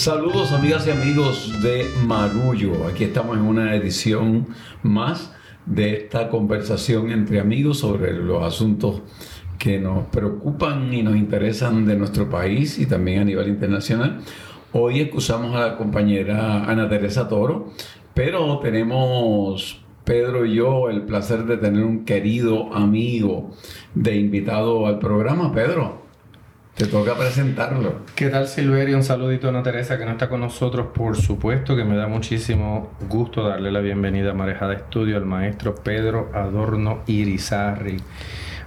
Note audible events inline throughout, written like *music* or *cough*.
Saludos amigas y amigos de Marullo. Aquí estamos en una edición más de esta conversación entre amigos sobre los asuntos que nos preocupan y nos interesan de nuestro país y también a nivel internacional. Hoy excusamos a la compañera Ana Teresa Toro, pero tenemos Pedro y yo el placer de tener un querido amigo de invitado al programa. Pedro, te toca presentarlo. ¿Qué tal Silverio? Un saludito a Ana Teresa que no está con nosotros, por supuesto que me da muchísimo gusto darle la bienvenida a Marejada Estudio al maestro Pedro Adorno Irizarri,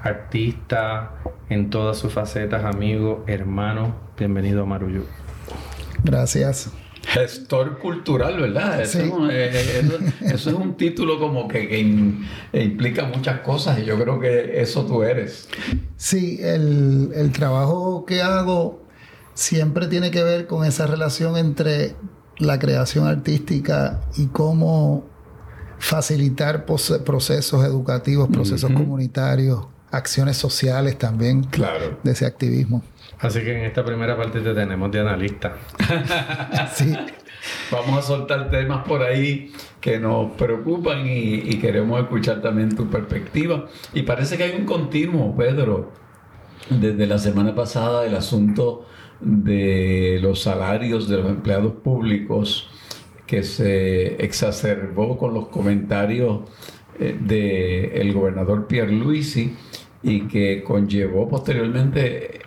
artista en todas sus facetas, amigo, hermano, bienvenido a Marullo. Gracias gestor cultural, ¿verdad? Eso, es un título como que, implica muchas cosas y yo creo que eso tú eres. Sí, el, el, trabajo que hago siempre tiene que ver con esa relación entre la creación artística y cómo facilitar procesos educativos, procesos comunitarios, acciones sociales también claro. de ese activismo. Así que en esta primera parte te tenemos de analista. *laughs* sí. Vamos a soltar temas por ahí que nos preocupan y, queremos escuchar también tu perspectiva. Y parece que hay un continuo, Pedro, desde la semana pasada el asunto de los salarios de los empleados públicos que se exacerbó con los comentarios eh, del gobernador Pierre Luisi y que conllevó posteriormente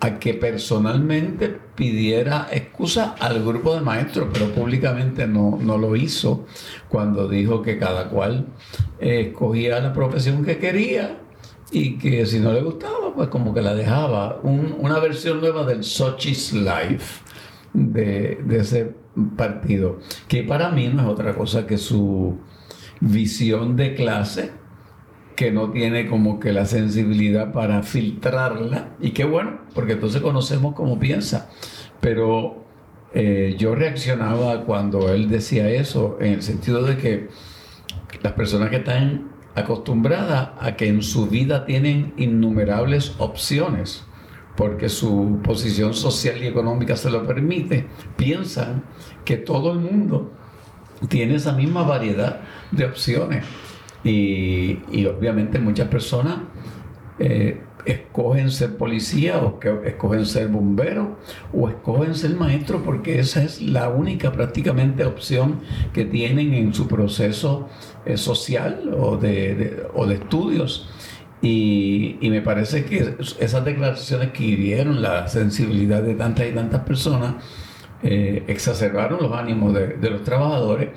a que personalmente pidiera excusa al grupo de maestros, pero públicamente no, lo hizo cuando dijo que cada cual eh, escogía la profesión que quería y que si no le gustaba, pues como que la dejaba. una versión nueva del Sochi's Life de, de ese partido, que para mí no es otra cosa que su visión de clase que no tiene como que la sensibilidad para filtrarla. Y qué bueno, porque entonces conocemos cómo piensa. Pero eh, yo reaccionaba cuando él decía eso, en el sentido de que las personas que están acostumbradas a que en su vida tienen innumerables opciones, porque su posición social y económica se lo permite, piensan que todo el mundo tiene esa misma variedad de opciones. Y, obviamente muchas personas eh, escogen ser policía o que escogen ser bombero o escogen ser maestro porque esa es la única prácticamente opción que tienen en su proceso eh, social o de, o de estudios. Y, me parece que esas declaraciones que hirieron la sensibilidad de tantas y tantas personas eh, exacerbaron los ánimos de, de los trabajadores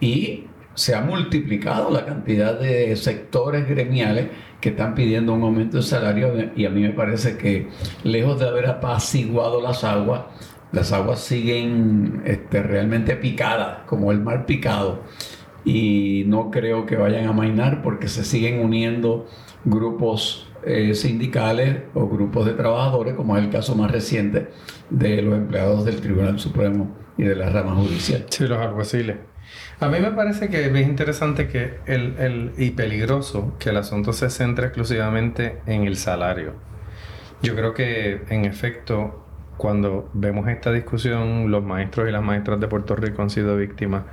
y se ha multiplicado la cantidad de sectores gremiales que están pidiendo un aumento de salario y a mí me parece que lejos de haber apaciguado las aguas, las aguas siguen este, realmente picadas, como el mar picado. Y no creo que vayan a mainar porque se siguen uniendo grupos eh, sindicales o grupos de trabajadores, como es el caso más reciente de los empleados del Tribunal Supremo y de la rama judicial. Sí, los alguaciles. A mí me parece que es interesante que el, el, y peligroso que el asunto se centre exclusivamente en el salario. Yo creo que, en efecto, cuando vemos esta discusión, los maestros y las maestras de Puerto Rico han sido víctimas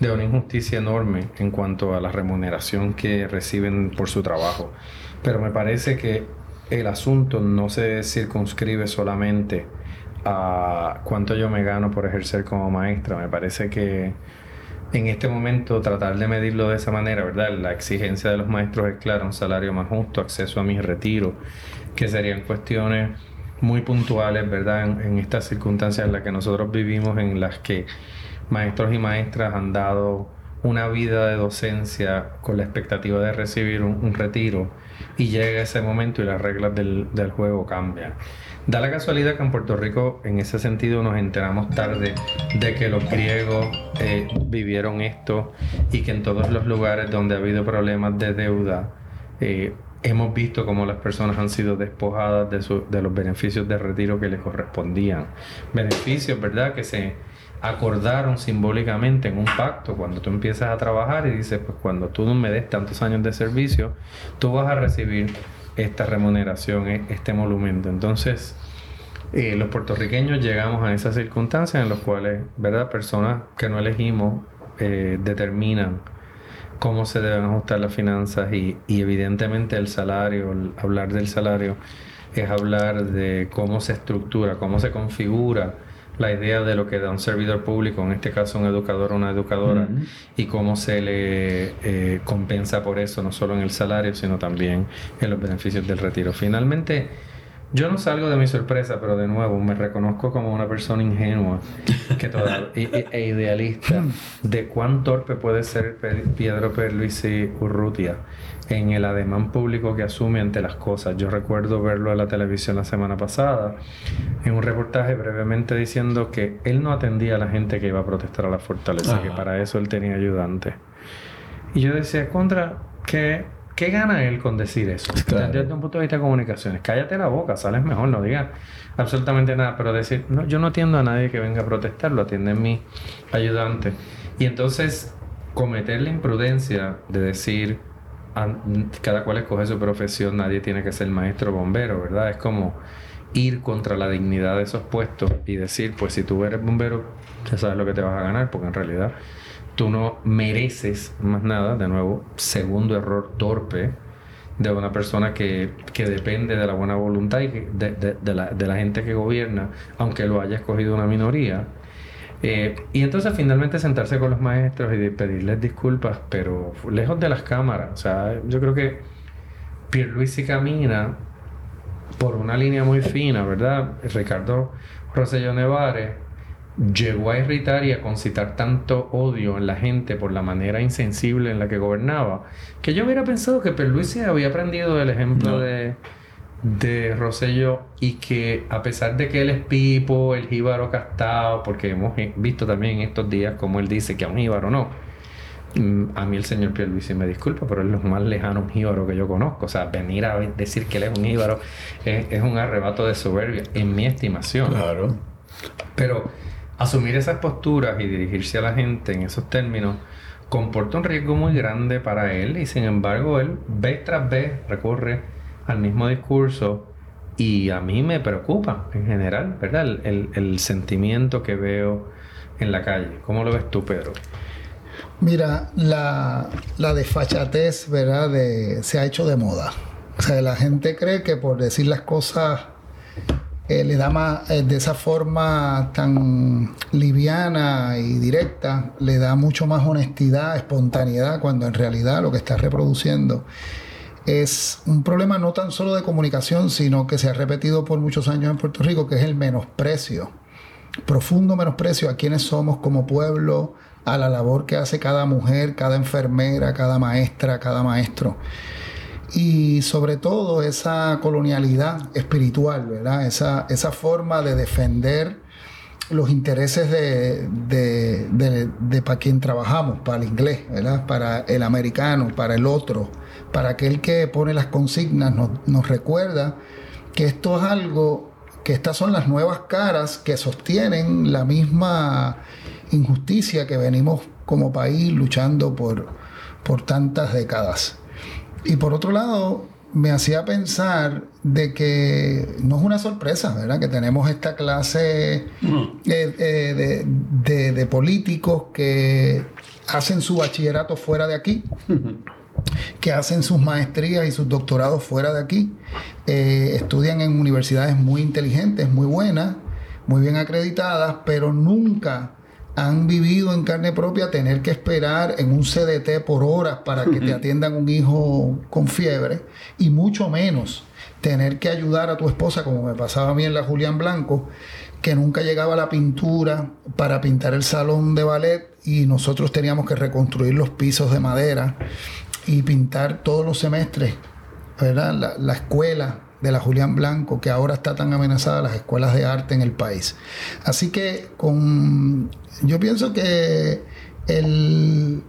de una injusticia enorme en cuanto a la remuneración que reciben por su trabajo. Pero me parece que el asunto no se circunscribe solamente a cuánto yo me gano por ejercer como maestra. Me parece que en este momento tratar de medirlo de esa manera, ¿verdad? La exigencia de los maestros es clara, un salario más justo, acceso a mi retiro, que serían cuestiones muy puntuales, ¿verdad? En, estas circunstancias en las que nosotros vivimos, en las que maestros y maestras han dado una vida de docencia con la expectativa de recibir un, retiro y llega ese momento y las reglas del, del juego cambian. Da la casualidad que en Puerto Rico, en ese sentido, nos enteramos tarde de que los griegos eh, vivieron esto y que en todos los lugares donde ha habido problemas de deuda, eh, hemos visto cómo las personas han sido despojadas de, de los beneficios de retiro que les correspondían. Beneficios, ¿verdad?, que se acordaron simbólicamente en un pacto cuando tú empiezas a trabajar y dices, pues cuando tú no me des tantos años de servicio, tú vas a recibir esta remuneración, e-, este monumento. Entonces, eh, los puertorriqueños llegamos a esas circunstancias en las cuales, ¿verdad? Personas que no elegimos eh, determinan cómo se deben ajustar las finanzas y, y evidentemente el salario, hablar del salario es hablar de cómo se estructura, cómo se configura la idea de lo que da un servidor público, en este caso un educador o una educadora, y cómo se le eh, compensa por eso, no solo en el salario, sino también en los beneficios del retiro. Finalmente, yo no salgo de mi sorpresa, pero de nuevo me reconozco como una persona ingenua que e, *laughs* e, idealista de cuán torpe puede ser Pedro Perluisi Urrutia en el ademán público que asume ante las cosas. Yo recuerdo verlo en la televisión la semana pasada en un reportaje brevemente diciendo que él no atendía a la gente que iba a protestar a la fortaleza, que para eso él tenía ayudante. Y yo decía, contra, que ¿Qué gana él con decir eso? Desde un punto de vista de comunicaciones. Cállate la boca, sales mejor, no digas absolutamente nada. Pero decir, no, yo no atiendo a nadie que venga a protestar, lo atienden mi ayudante. Y entonces cometer la imprudencia de decir, cada cual escoge su profesión, nadie tiene que ser maestro bombero, ¿verdad? Es como ir contra la dignidad de esos puestos y decir, pues si tú eres bombero, ya sabes lo que te vas a ganar, porque en realidad tú no mereces más nada, de nuevo, segundo error torpe de una persona que, depende de la buena voluntad y de, la, gente que gobierna, aunque lo haya escogido una minoría. Eh, y entonces finalmente sentarse con los maestros y pedirles disculpas, pero lejos de las cámaras. O sea, yo creo que Pierluisi camina por una línea muy fina, ¿verdad? Ricardo Rosselló Nevares llegó a irritar y a concitar tanto odio en la gente por la manera insensible en la que gobernaba, que yo hubiera pensado que Perluisi había aprendido el ejemplo de, de Rosello y que a pesar de que él es pipo, el jíbaro castado, porque hemos visto también en estos días como él dice que a un jíbaro no, mm, a mí el señor Pierluisi me disculpa, pero es lo más lejano un jíbaro que yo conozco. O sea, venir a decir que él es un jíbaro es, es un arrebato de soberbia, en mi estimación. Claro. Pero asumir esas posturas y dirigirse a la gente en esos términos comporta un riesgo muy grande para él y sin embargo él vez tras vez recurre al mismo discurso y a mí me preocupa en general, ¿verdad? El, sentimiento que veo en la calle. ¿Cómo lo ves tú, Pedro? Mira, la, desfachatez, ¿verdad? De, se ha hecho de moda. O sea, la gente cree que por decir las cosas eh, le da más, eh, de esa forma tan liviana y directa, le da mucho más honestidad, espontaneidad, cuando en realidad lo que está reproduciendo es un problema no tan solo de comunicación, sino que se ha repetido por muchos años en Puerto Rico, que es el menosprecio, profundo menosprecio a quienes somos como pueblo, a la labor que hace cada mujer, cada enfermera, cada maestra, cada maestro y sobre todo esa colonialidad espiritual, ¿verdad? Esa, esa forma de defender los intereses de, de, para quien trabajamos, para el inglés, ¿verdad? Para el americano, para el otro, para aquel que pone las consignas, nos, nos recuerda que esto es algo, que estas son las nuevas caras que sostienen la misma injusticia que venimos como país luchando por, por tantas décadas. Y por otro lado, me hacía pensar de que no es una sorpresa, ¿verdad? Que tenemos esta clase eh, eh, de, políticos que hacen su bachillerato fuera de aquí, *laughs* que hacen sus maestrías y sus doctorados fuera de aquí, eh, estudian en universidades muy inteligentes, muy buenas, muy bien acreditadas, pero nunca han vivido en carne propia tener que esperar en un CDT por horas para que te atiendan un hijo con fiebre y mucho menos tener que ayudar a tu esposa como me pasaba a mí en la Julián Blanco que nunca llegaba la pintura para pintar el salón de ballet y nosotros teníamos que reconstruir los pisos de madera y pintar todos los semestres ¿verdad? La, la escuela de la Julián Blanco, que ahora está tan amenazada las escuelas de arte en el país. Así que con, yo pienso que el,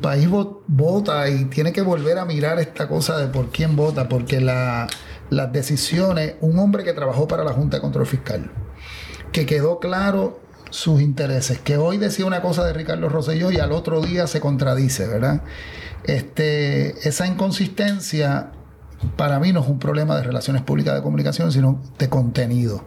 país vota y tiene que volver a mirar esta cosa de por quién vota, porque las decisiones, un hombre que trabajó para la Junta de Control Fiscal, que quedó claro sus intereses, que hoy decía una cosa de Ricardo Rosselló y al otro día se contradice, ¿verdad? Este, esa inconsistencia para mí no es un problema de relaciones públicas de comunicación, sino de contenido.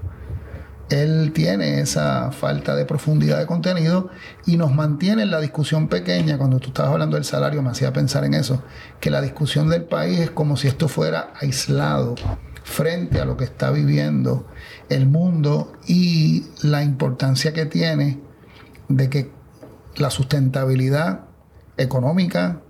él tiene esa falta de profundidad de contenido y nos mantiene en la discusión pequeña. Cuando tú estabas hablando del salario, me hacía pensar en eso, que la discusión del país es como si esto fuera aislado frente a lo que está viviendo el mundo y la importancia que tiene de que la sustentabilidad económica,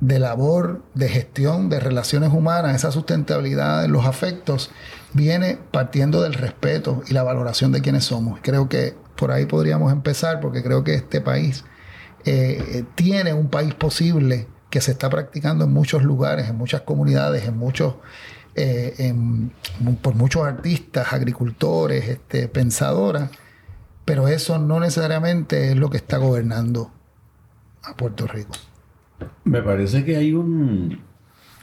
de labor, de gestión, de relaciones humanas, esa sustentabilidad de los afectos, viene partiendo del respeto y la valoración de quienes somos. Creo que por ahí podríamos empezar, porque creo que este país eh, tiene un país posible que se está practicando en muchos lugares, en muchas comunidades, en muchos, eh, por muchos artistas, agricultores, este, pensadoras, pero eso no necesariamente es lo que está gobernando a Puerto Rico. Me parece que hay un,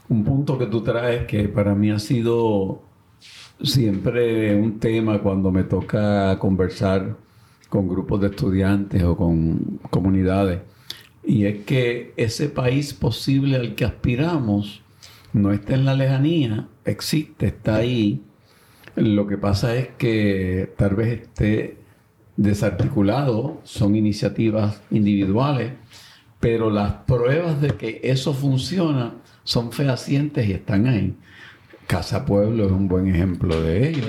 un punto que tú traes que para mí ha sido siempre un tema cuando me toca conversar con grupos de estudiantes o con comunidades. Y es que ese país posible al que aspiramos no está en la lejanía, existe, está ahí. Lo que pasa es que tal vez esté desarticulado, son iniciativas individuales pero las pruebas de que eso funciona son fehacientes y están ahí. Casa Pueblo es un buen ejemplo de ello.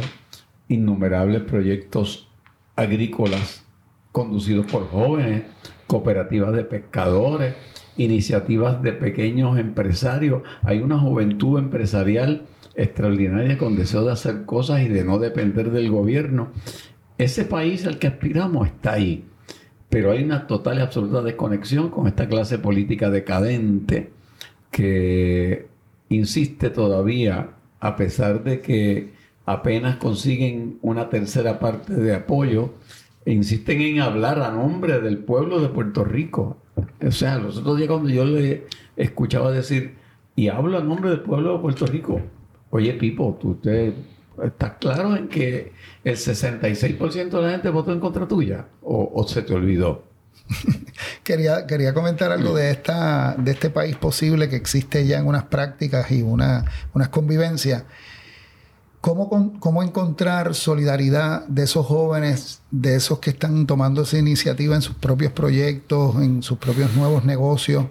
Innumerables proyectos agrícolas conducidos por jóvenes, cooperativas de pescadores, iniciativas de pequeños empresarios. Hay una juventud empresarial extraordinaria con deseo de hacer cosas y de no depender del gobierno. Ese país al que aspiramos está ahí pero hay una total y absoluta desconexión con esta clase política decadente que insiste todavía, a pesar de que apenas consiguen una tercera parte de apoyo, e insisten en hablar a nombre del pueblo de Puerto Rico. O sea, los otros días cuando yo le escuchaba decir, y hablo a nombre del pueblo de Puerto Rico, oye Pipo, tú te ¿Estás claro en que el 66% de la gente votó en contra tuya? ¿O, se te olvidó? *laughs* quería, quería comentar algo de, esta, de este país posible que existe ya en unas prácticas y una, unas convivencias. ¿Cómo, ¿Cómo encontrar solidaridad de esos jóvenes, de esos que están tomando esa iniciativa en sus propios proyectos, en sus propios nuevos negocios,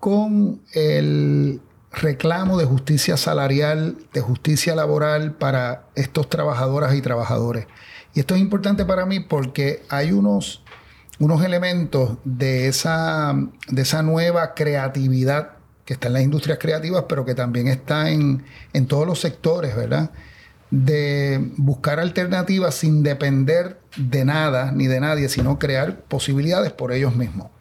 con el, reclamo de justicia salarial, de justicia laboral para estos trabajadoras y trabajadores. Y esto es importante para mí porque hay unos, unos elementos de esa, de esa nueva creatividad que está en las industrias creativas, pero que también está en, en todos los sectores, ¿verdad? De buscar alternativas sin depender de nada ni de nadie, sino crear posibilidades por ellos mismos.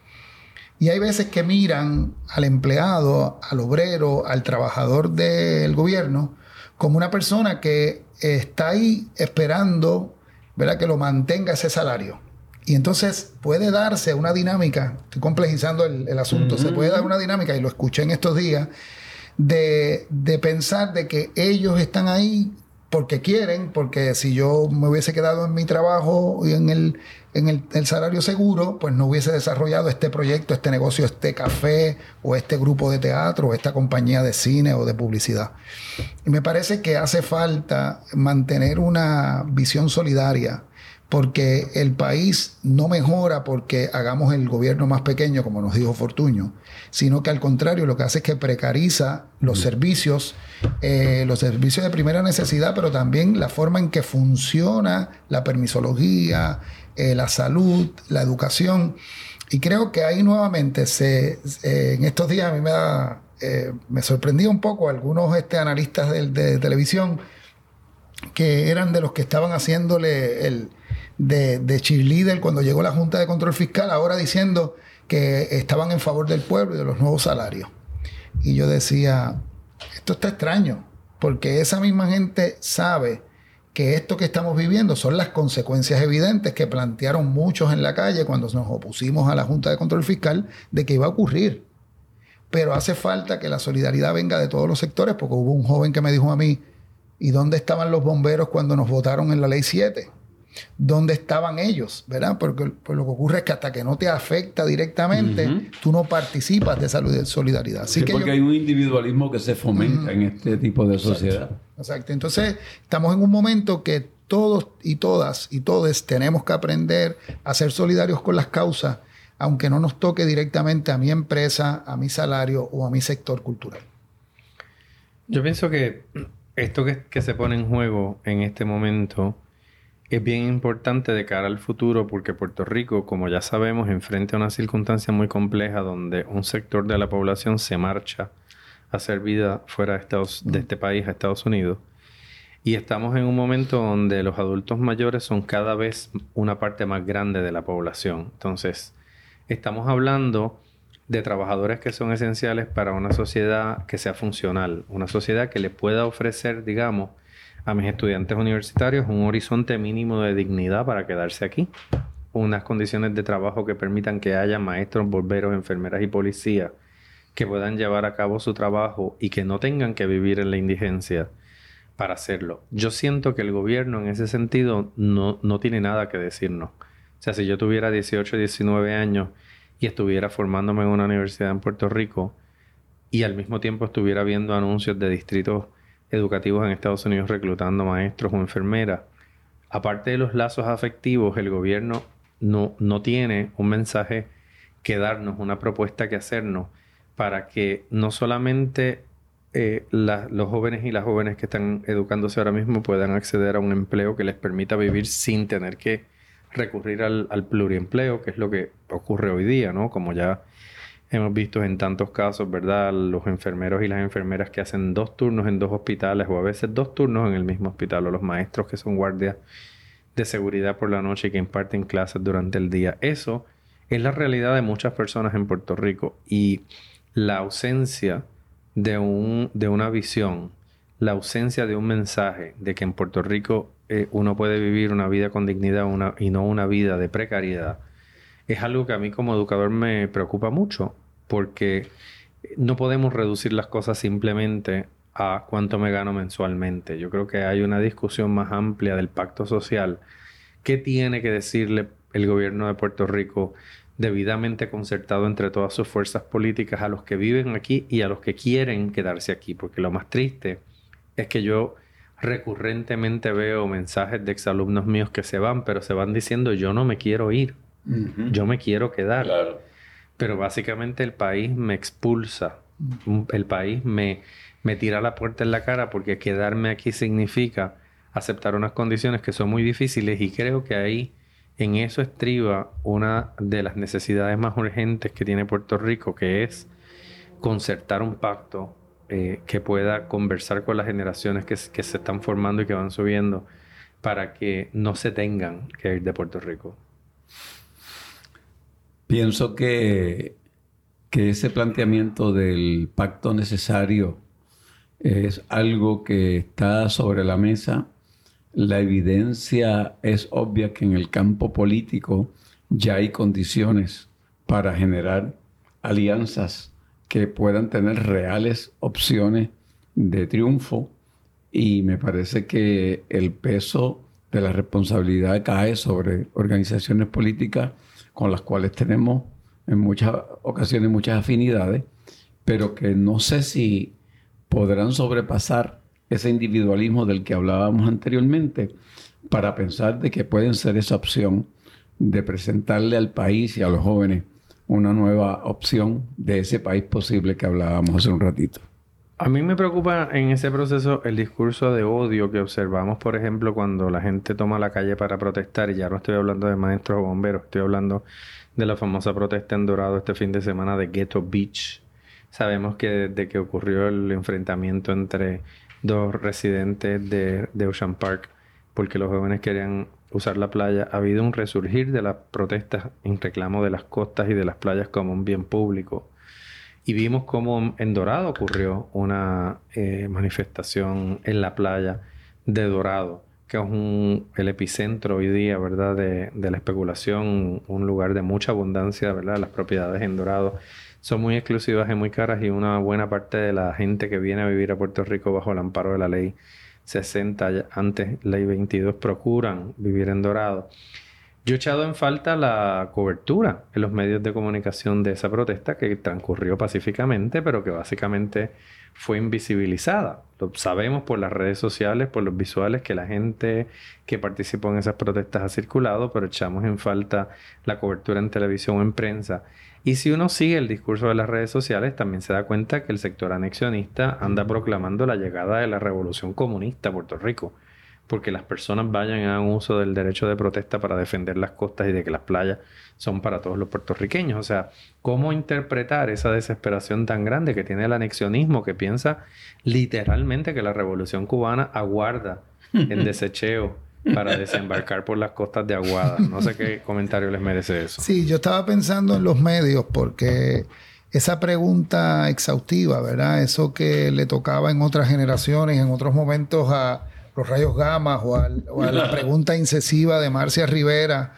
Y hay veces que miran al empleado, al obrero, al trabajador del gobierno como una persona que está ahí esperando ¿verdad? que lo mantenga ese salario. Y entonces puede darse una dinámica, estoy complejizando el, asunto, se puede dar una dinámica, y lo escuché en estos días, de, de pensar de que ellos están ahí porque quieren, porque si yo me hubiese quedado en mi trabajo y en el, en el, salario seguro, pues no hubiese desarrollado este proyecto, este negocio, este café o este grupo de teatro o esta compañía de cine o de publicidad. Y me parece que hace falta mantener una visión solidaria porque el país no mejora porque hagamos el gobierno más pequeño, como nos dijo Fortuño, sino que al contrario lo que hace es que precariza los servicios, eh, los servicios de primera necesidad, pero también la forma en que funciona la permisología, eh, la salud, la educación. Y creo que ahí nuevamente, se, en estos días a mí me, da, eh, me sorprendió un poco algunos este, analistas de, de, televisión que eran de los que estaban haciéndole el de, de cheerleader cuando llegó la Junta de Control Fiscal, ahora diciendo que estaban en favor del pueblo y de los nuevos salarios. Y yo decía, esto está extraño, porque esa misma gente sabe que esto que estamos viviendo son las consecuencias evidentes que plantearon muchos en la calle cuando nos opusimos a la Junta de Control Fiscal de que iba a ocurrir. Pero hace falta que la solidaridad venga de todos los sectores, porque hubo un joven que me dijo a mí, ¿y dónde estaban los bomberos cuando nos votaron en la ley 7? Dónde estaban ellos, ¿verdad? Porque pues, lo que ocurre es que hasta que no te afecta directamente, tú no participas de esa solidaridad. Así que porque hay un individualismo que se fomenta en este tipo de sociedad. Exacto. Entonces, estamos en un momento que todos y todas y todos tenemos que aprender a ser solidarios con las causas, aunque no nos toque directamente a mi empresa, a mi salario o a mi sector cultural. Yo pienso que esto que, que se pone en juego en este momento es bien importante de cara al futuro porque Puerto Rico, como ya sabemos, enfrenta una circunstancia muy compleja donde un sector de la población se marcha a hacer vida fuera de, de este país, a Estados Unidos. Y estamos en un momento donde los adultos mayores son cada vez una parte más grande de la población. Entonces, estamos hablando de trabajadores que son esenciales para una sociedad que sea funcional, una sociedad que le pueda ofrecer, digamos, a mis estudiantes universitarios un horizonte mínimo de dignidad para quedarse aquí, unas condiciones de trabajo que permitan que haya maestros, bomberos, enfermeras y policías que puedan llevar a cabo su trabajo y que no tengan que vivir en la indigencia para hacerlo. Yo siento que el gobierno en ese sentido no, no tiene nada que decirnos. O sea, si yo tuviera 18, 19 años y estuviera formándome en una universidad en Puerto Rico y al mismo tiempo estuviera viendo anuncios de distritos educativos en Estados Unidos reclutando maestros o enfermeras. Aparte de los lazos afectivos, el gobierno no, no tiene un mensaje que darnos, una propuesta que hacernos para que no solamente eh, los jóvenes y las jóvenes que están educándose ahora mismo puedan acceder a un empleo que les permita vivir sin tener que recurrir al, al pluriempleo, que es lo que ocurre hoy día, ¿no? Como ya hemos visto en tantos casos, ¿verdad? Los enfermeros y las enfermeras que hacen dos turnos en dos hospitales o a veces dos turnos en el mismo hospital o los maestros que son guardias de seguridad por la noche y que imparten clases durante el día. Eso es la realidad de muchas personas en Puerto Rico y la ausencia de, un, de una visión, la ausencia de un mensaje de que en Puerto Rico eh, uno puede vivir una vida con dignidad y no una vida de precariedad es algo que a mí como educador me preocupa mucho, porque no podemos reducir las cosas simplemente a cuánto me gano mensualmente. Yo creo que hay una discusión más amplia del pacto social. ¿Qué tiene que decirle el gobierno de Puerto Rico debidamente concertado entre todas sus fuerzas políticas a los que viven aquí y a los que quieren quedarse aquí? Porque lo más triste es que yo recurrentemente veo mensajes de exalumnos míos que se van, pero se van diciendo yo no me quiero ir. Yo me quiero quedar. Pero básicamente el país me expulsa. El país me, me tira la puerta en la cara porque quedarme aquí significa aceptar unas condiciones que son muy difíciles y creo que ahí en eso estriba una de las necesidades más urgentes que tiene Puerto Rico, que es concertar un pacto eh, que pueda conversar con las generaciones que, que se están formando y que van subiendo para que no se tengan que ir de Puerto Rico. Pienso que, que ese planteamiento del pacto necesario es algo que está sobre la mesa. La evidencia es obvia que en el campo político ya hay condiciones para generar alianzas que puedan tener reales opciones de triunfo y me parece que el peso de la responsabilidad cae sobre organizaciones políticas con las cuales tenemos en muchas ocasiones muchas afinidades, pero que no sé si podrán sobrepasar ese individualismo del que hablábamos anteriormente para pensar de que pueden ser esa opción de presentarle al país y a los jóvenes una nueva opción de ese país posible que hablábamos hace un ratito. A mí me preocupa en ese proceso el discurso de odio que observamos, por ejemplo, cuando la gente toma la calle para protestar, y ya no estoy hablando de maestros o bomberos, estoy hablando de la famosa protesta en Dorado este fin de semana de Ghetto Beach. Sabemos que desde que ocurrió el enfrentamiento entre dos residentes de, de Ocean Park, porque los jóvenes querían usar la playa, ha habido un resurgir de las protestas en reclamo de las costas y de las playas como un bien público y vimos cómo en Dorado ocurrió una eh, manifestación en la playa de Dorado, que es el epicentro hoy día, ¿verdad?, de, la especulación, un lugar de mucha abundancia, ¿verdad? Las propiedades en Dorado son muy exclusivas y muy caras y una buena parte de la gente que viene a vivir a Puerto Rico bajo el amparo de la ley 60, antes ley 22, procuran vivir en Dorado. Yo he echado en falta la cobertura en los medios de comunicación de esa protesta que transcurrió pacíficamente, pero que básicamente fue invisibilizada. Lo sabemos por las redes sociales, por los visuales que la gente que participó en esas protestas ha circulado, pero echamos en falta la cobertura en televisión o en prensa. Y si uno sigue el discurso de las redes sociales, también se da cuenta que el sector anexionista anda proclamando la llegada de la revolución comunista a Puerto Rico porque las personas vayan y hagan uso del derecho de protesta para defender las costas y de que las playas son para todos los puertorriqueños. O sea, ¿cómo interpretar esa desesperación tan grande que tiene el anexionismo que piensa literalmente que la revolución cubana aguarda en *laughs* desecheo para desembarcar por las costas de Aguada? No sé qué comentario les merece eso. Sí, yo estaba pensando en los medios porque esa pregunta exhaustiva, ¿verdad? Eso que le tocaba en otras generaciones, en otros momentos a los rayos gamma o, a la pregunta incesiva de Marcia Rivera.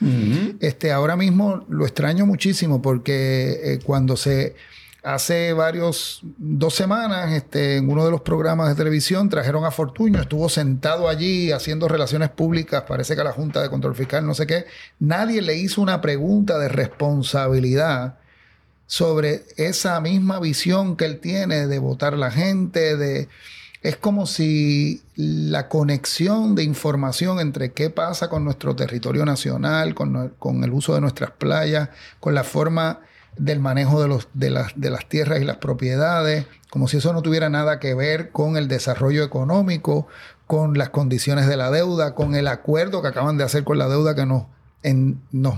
este, ahora mismo lo extraño muchísimo porque eh, cuando se hace varios, dos semanas, este, en uno de los programas de televisión trajeron a Fortuño, estuvo sentado allí haciendo relaciones públicas, parece que a la Junta de Control Fiscal, no sé qué, nadie le hizo una pregunta de responsabilidad sobre esa misma visión que él tiene de votar la gente, de es como si la conexión de información entre qué pasa con nuestro territorio nacional, con, el uso de nuestras playas, con la forma del manejo de, las, tierras y las propiedades, como si eso no tuviera nada que ver con el desarrollo económico, con las condiciones de la deuda, con el acuerdo que acaban de hacer con la deuda que nos,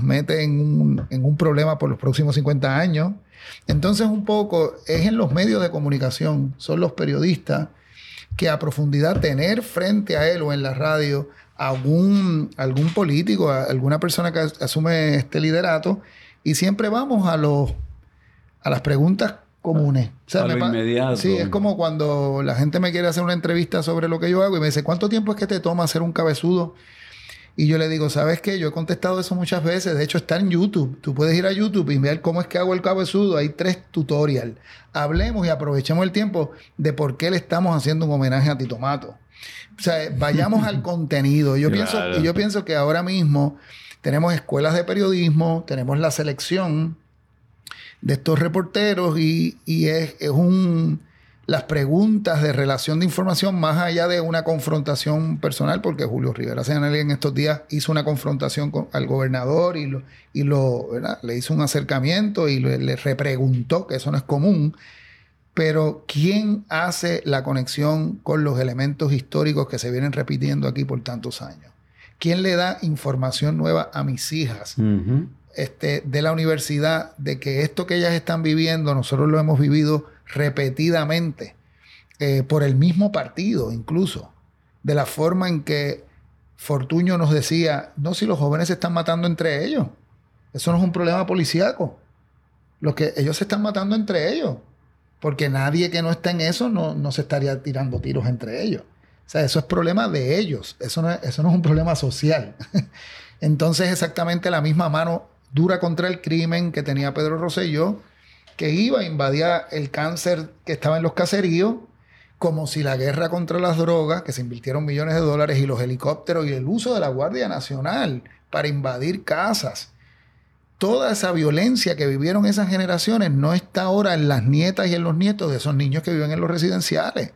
mete en un problema por los próximos 50 años. Entonces un poco es en los medios de comunicación, son los periodistas que a profundidad tener frente a él o en la radio algún, algún político, alguna persona que asume este liderato, y siempre vamos a los a las preguntas comunes. a lo inmediato. Sí, es como cuando la gente me quiere hacer una entrevista sobre lo que yo hago y me dice, ¿cuánto tiempo es que te toma hacer un cabezudo? Y yo le digo, ¿sabes qué? Yo he contestado eso muchas veces. De hecho, está en YouTube. Tú puedes ir a YouTube y ver cómo es que hago el cabezudo. Hay tres tutorials. Hablemos y aprovechemos el tiempo de por qué le estamos haciendo un homenaje a Tito Mato. O sea, vayamos al *laughs* contenido. Yo, pienso, y yo pienso que ahora mismo tenemos escuelas de periodismo, tenemos la selección de estos reporteros y, es, es un las preguntas de relación de información más allá de una confrontación personal, porque Julio Rivera Senal en estos días hizo una confrontación con, al gobernador y, lo, y lo, le hizo un acercamiento y le, repreguntó, que eso no es común. Pero ¿quién hace la conexión con los elementos históricos que se vienen repitiendo aquí por tantos años? ¿Quién le da información nueva a mis hijas este, de la universidad de que esto que ellas están viviendo, nosotros lo hemos vivido repetidamente eh, por el mismo partido incluso, de la forma en que Fortuño nos decía, no si los jóvenes se están matando entre ellos, eso no es un problema policíaco, lo que ellos se están matando entre ellos, porque nadie que no está en eso no, se estaría tirando tiros entre ellos. O sea, eso es problema de ellos, eso no es, eso no es un problema social. *laughs* Entonces, exactamente la misma mano dura contra el crimen que tenía Pedro Rosselló que iba, a invadir el cáncer que estaba en los caseríos, como si la guerra contra las drogas, que se invirtieron millones de dólares, y los helicópteros y el uso de la Guardia Nacional para invadir casas. Toda esa violencia que vivieron esas generaciones no está ahora en las nietas y en los nietos de esos niños que viven en los residenciales.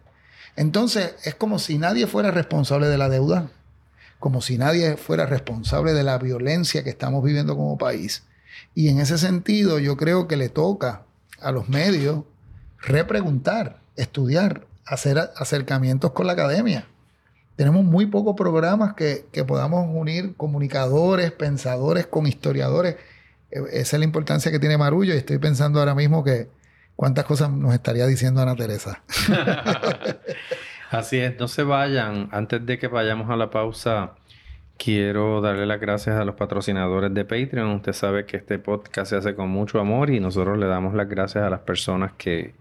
Entonces es como si nadie fuera responsable de la deuda, como si nadie fuera responsable de la violencia que estamos viviendo como país. Y en ese sentido yo creo que le toca a los medios repreguntar, estudiar, hacer acercamientos con la academia. Tenemos muy pocos programas que, podamos unir comunicadores, pensadores con historiadores. E, esa es la importancia que tiene Marullo y estoy pensando ahora mismo que cuántas cosas nos estaría diciendo Ana Teresa. *laughs* Así es, no se vayan. Antes de que vayamos a la pausa, Quiero darle las gracias a los patrocinadores de Patreon. Usted sabe que este podcast se hace con mucho amor y nosotros le damos las gracias a las personas que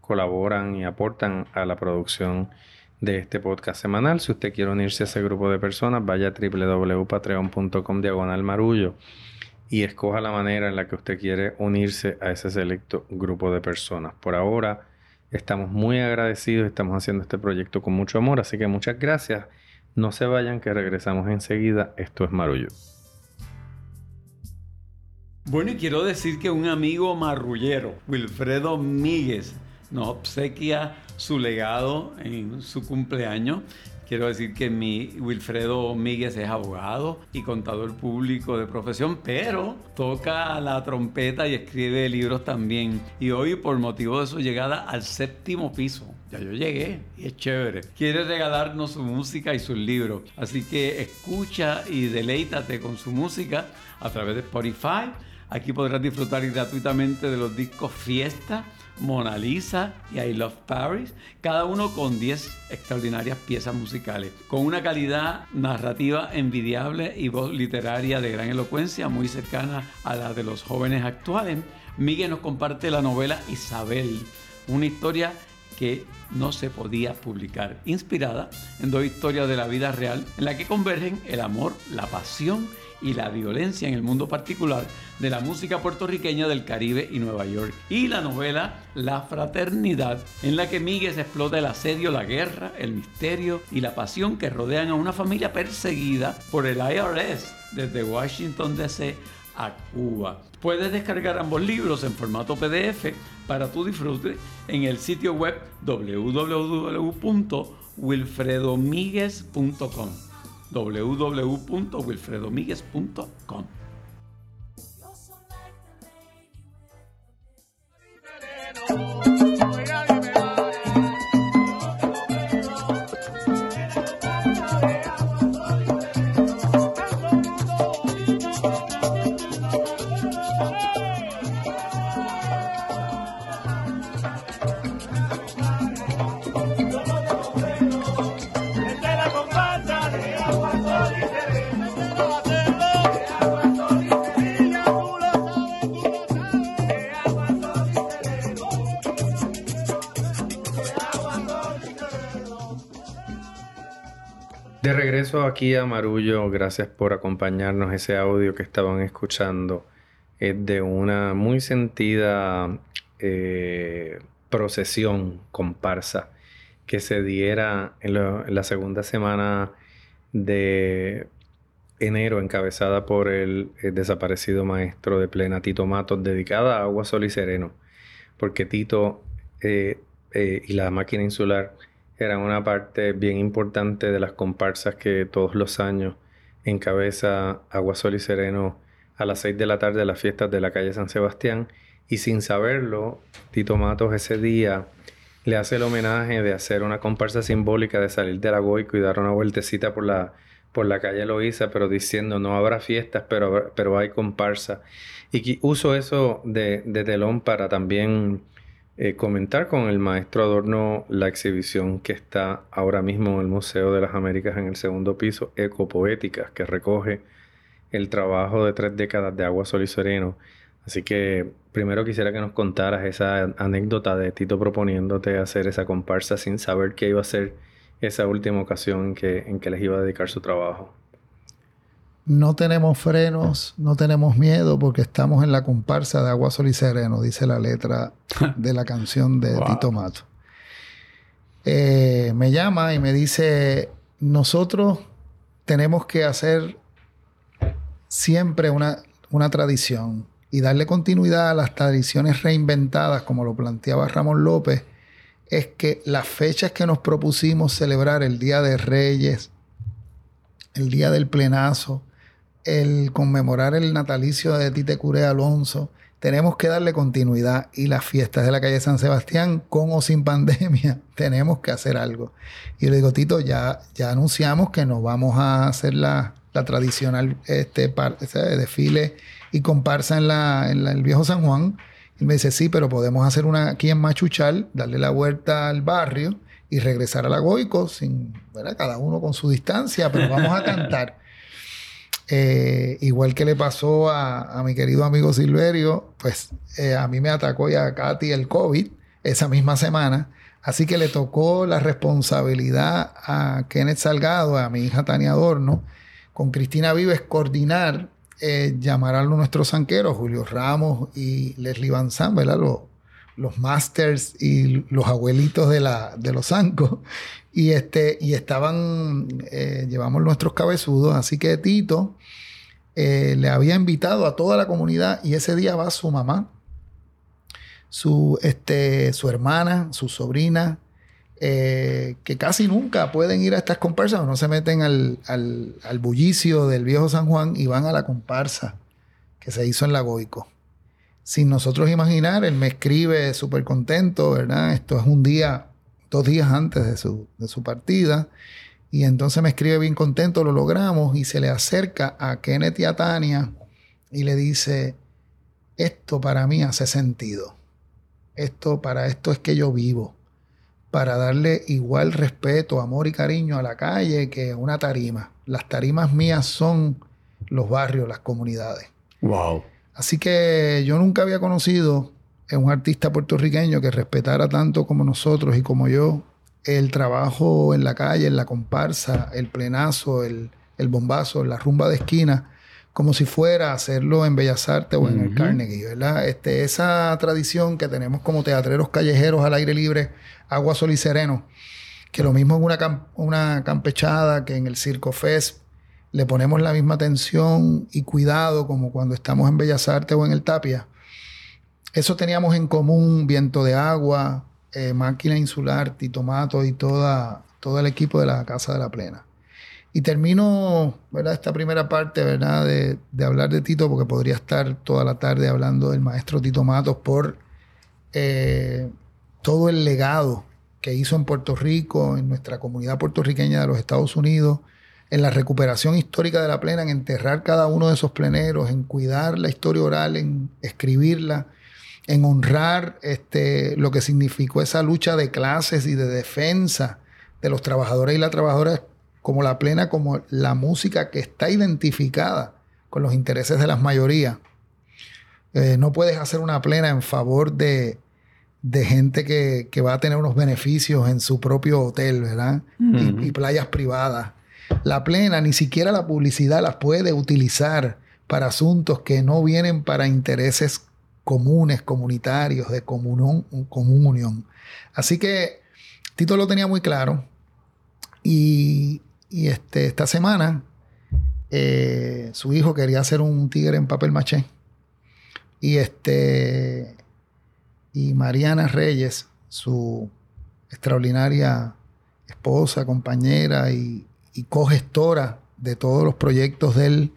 colaboran y aportan a la producción de este podcast semanal. Si usted quiere unirse a ese grupo de personas, vaya a www.patreon.com diagonal marullo y escoja la manera en la que usted quiere unirse a ese selecto grupo de personas. Por ahora estamos muy agradecidos, estamos haciendo este proyecto con mucho amor, así que muchas gracias. No se vayan que regresamos enseguida. Esto es Marullo. Bueno, y quiero decir que un amigo marrullero, Wilfredo Míguez, nos obsequia su legado en su cumpleaños Quiero decir que mi Wilfredo Míguez es abogado y contador público de profesión, pero toca la trompeta y escribe libros también. Y hoy, por motivo de su llegada al séptimo piso, ya yo llegué y es chévere. Quiere regalarnos su música y sus libros. Así que escucha y deleítate con su música a través de Spotify. Aquí podrás disfrutar gratuitamente de los discos Fiesta Mona Lisa y I Love Paris, cada uno con 10 extraordinarias piezas musicales, con una calidad narrativa envidiable y voz literaria de gran elocuencia, muy cercana a la de los jóvenes actuales. Miguel nos comparte la novela Isabel, una historia que no se podía publicar, inspirada en dos historias de la vida real en la que convergen el amor, la pasión y la violencia en el mundo particular de la música puertorriqueña del Caribe y Nueva York. Y la novela La Fraternidad, en la que Miguel explota el asedio, la guerra, el misterio y la pasión que rodean a una familia perseguida por el IRS desde Washington DC a Cuba. Puedes descargar ambos libros en formato PDF para tu disfrute en el sitio web www.wilfredomiguez.com www.wilfredomiguez.com. aquí a Marullo, gracias por acompañarnos. Ese audio que estaban escuchando es de una muy sentida eh, procesión comparsa que se diera en, la segunda semana de enero, encabezada por el, desaparecido maestro de plena Tito Matos, dedicada a agua, sol y sereno, porque Tito eh, eh, y la máquina insular era una parte bien importante de las comparsas que todos los años encabeza Aguasol y Sereno a las 6 de la tarde de las fiestas de la calle San Sebastián. Y sin saberlo, Tito Matos ese día le hace el homenaje de hacer una comparsa simbólica de salir de la Goico y dar una vueltecita por la, por la calle Loíza, pero diciendo no habrá fiestas, pero, pero hay comparsa. Y uso eso de telón para también eh, comentar con el maestro Adorno la exhibición que está ahora mismo en el Museo de las Américas en el segundo piso, Ecopoéticas, que recoge el trabajo de tres décadas de Agua, Sol y Sereno. Así que primero quisiera que nos contaras esa anécdota de Tito proponiéndote hacer esa comparsa sin saber qué iba a ser esa última ocasión que, en que les iba a dedicar su trabajo no tenemos frenos, no tenemos miedo porque estamos en la comparsa de Agua Sol y Sereno, dice la letra *laughs* de la canción de Tito Mato. Eh, me llama y me dice, nosotros tenemos que hacer siempre una, una tradición y darle continuidad a las tradiciones reinventadas, como lo planteaba Ramón López, es que las fechas que nos propusimos celebrar, el Día de Reyes, el Día del Plenazo, el conmemorar el natalicio de Tite Curé Alonso, tenemos que darle continuidad y las fiestas de la calle San Sebastián, con o sin pandemia, *laughs* tenemos que hacer algo. Y le digo, Tito, ya, ya anunciamos que nos vamos a hacer la, tradicional este, desfile y comparsa en, la, en el viejo San Juan. Y me dice, sí, pero podemos hacer una aquí en Machuchal, darle la vuelta al barrio y regresar a la Goico, sin, cada uno con su distancia, pero vamos a cantar. *laughs* Eh, igual que le pasó a, mi querido amigo Silverio, pues eh, a mí me atacó y a Katy el COVID esa misma semana. Así que le tocó la responsabilidad a Kenneth Salgado, a mi hija Tania Adorno, con Cristina Vives, coordinar, eh, llamar a nuestros zanqueros, Julio Ramos y Leslie Van Zandt, ¿verdad? Los, los masters y los abuelitos de, la, de los zancos. Y, este, y estaban, eh, llevamos nuestros cabezudos, así que Tito eh, le había invitado a toda la comunidad y ese día va su mamá, su, este, su hermana, su sobrina, eh, que casi nunca pueden ir a estas comparsas, no se meten al, al, bullicio del viejo San Juan y van a la comparsa que se hizo en la Goico. Sin nosotros imaginar, él me escribe súper contento, ¿verdad? Esto es un día, dos días antes de su, de su partida. Y entonces me escribe bien contento, lo logramos, y se le acerca a Kenneth y a Tania y le dice, esto para mí hace sentido. Esto, para esto es que yo vivo para darle igual respeto, amor y cariño a la calle que a una tarima. Las tarimas mías son los barrios, las comunidades. Wow. Así que yo nunca había conocido a un artista puertorriqueño que respetara tanto como nosotros y como yo el trabajo en la calle, en la comparsa, el plenazo, el, el bombazo, la rumba de esquina como si fuera a hacerlo en Bellas Artes o en el Carnegie, ¿verdad? Este, esa tradición que tenemos como teatreros callejeros al aire libre, agua, sol y sereno, que lo mismo en una, una campechada que en el Circo Fest, le ponemos la misma atención y cuidado como cuando estamos en Bellas Artes o en el Tapia. Eso teníamos en común, viento de agua, eh, máquina insular, Titomato y toda, todo el equipo de la Casa de la Plena. Y termino, ¿verdad? Esta primera parte, ¿verdad? De, hablar de Tito, porque podría estar toda la tarde hablando del maestro Tito Matos por eh, todo el legado que hizo en Puerto Rico, en nuestra comunidad puertorriqueña de los Estados Unidos, en la recuperación histórica de la plena, en enterrar cada uno de esos pleneros, en cuidar la historia oral, en escribirla, en honrar este, lo que significó esa lucha de clases y de defensa de los trabajadores y las trabajadoras como la plena, como la música que está identificada con los intereses de las mayorías. Eh, no puedes hacer una plena en favor de, gente que, va a tener unos beneficios en su propio hotel, ¿verdad? y, y, playas privadas. La plena, ni siquiera la publicidad las puede utilizar para asuntos que no vienen para intereses comunes, comunitarios, de común unión. Así que Tito lo tenía muy claro y, y este, esta semana eh, su hijo quería hacer un tigre en papel maché. Y este y Mariana Reyes, su extraordinaria esposa, compañera y, y cogestora de todos los proyectos de él,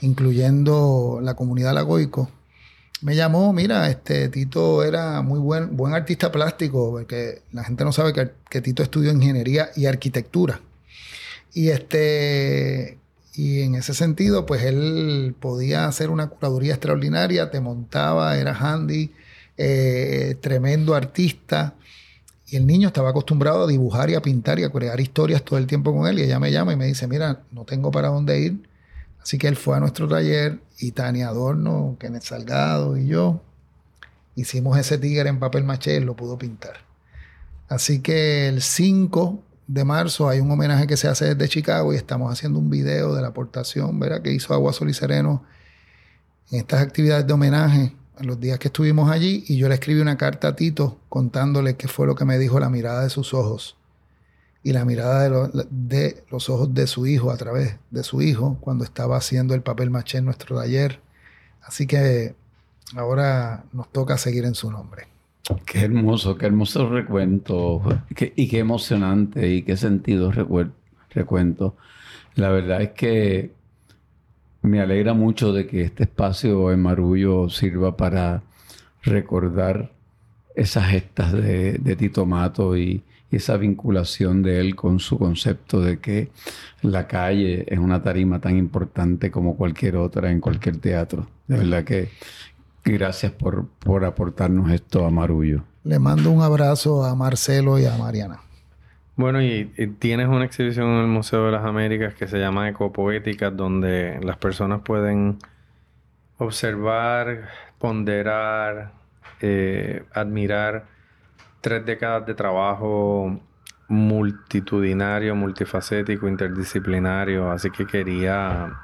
incluyendo la comunidad Lagoico, me llamó, mira, este Tito era muy buen, buen artista plástico, porque la gente no sabe que, Tito estudió ingeniería y arquitectura. Y este y en ese sentido, pues él podía hacer una curaduría extraordinaria, te montaba, era handy, eh, tremendo artista. Y el niño estaba acostumbrado a dibujar y a pintar y a crear historias todo el tiempo con él. Y ella me llama y me dice, mira, no tengo para dónde ir. Así que él fue a nuestro taller y Tania Adorno, Kenneth Salgado y yo hicimos ese tigre en papel maché, lo pudo pintar. Así que el 5 de marzo hay un homenaje que se hace desde Chicago y estamos haciendo un video de la aportación ¿verdad? que hizo Agua Sol y Sereno en estas actividades de homenaje en los días que estuvimos allí y yo le escribí una carta a Tito contándole qué fue lo que me dijo la mirada de sus ojos y la mirada de, de los ojos de su hijo a través de su hijo cuando estaba haciendo el papel maché en nuestro taller. Así que ahora nos toca seguir en su nombre. Qué hermoso, qué hermoso recuento y qué emocionante y qué sentido recuento. La verdad es que me alegra mucho de que este espacio en Marullo sirva para recordar esas gestas de, Tito Mato y, esa vinculación de él con su concepto de que la calle es una tarima tan importante como cualquier otra en cualquier teatro. De verdad que, Gracias por, por aportarnos esto a Marullo. Le mando un abrazo a Marcelo y a Mariana. Bueno, y, tienes una exhibición en el Museo de las Américas que se llama Ecopoéticas, donde las personas pueden observar, ponderar, eh, admirar tres décadas de trabajo multitudinario, multifacético, interdisciplinario. Así que quería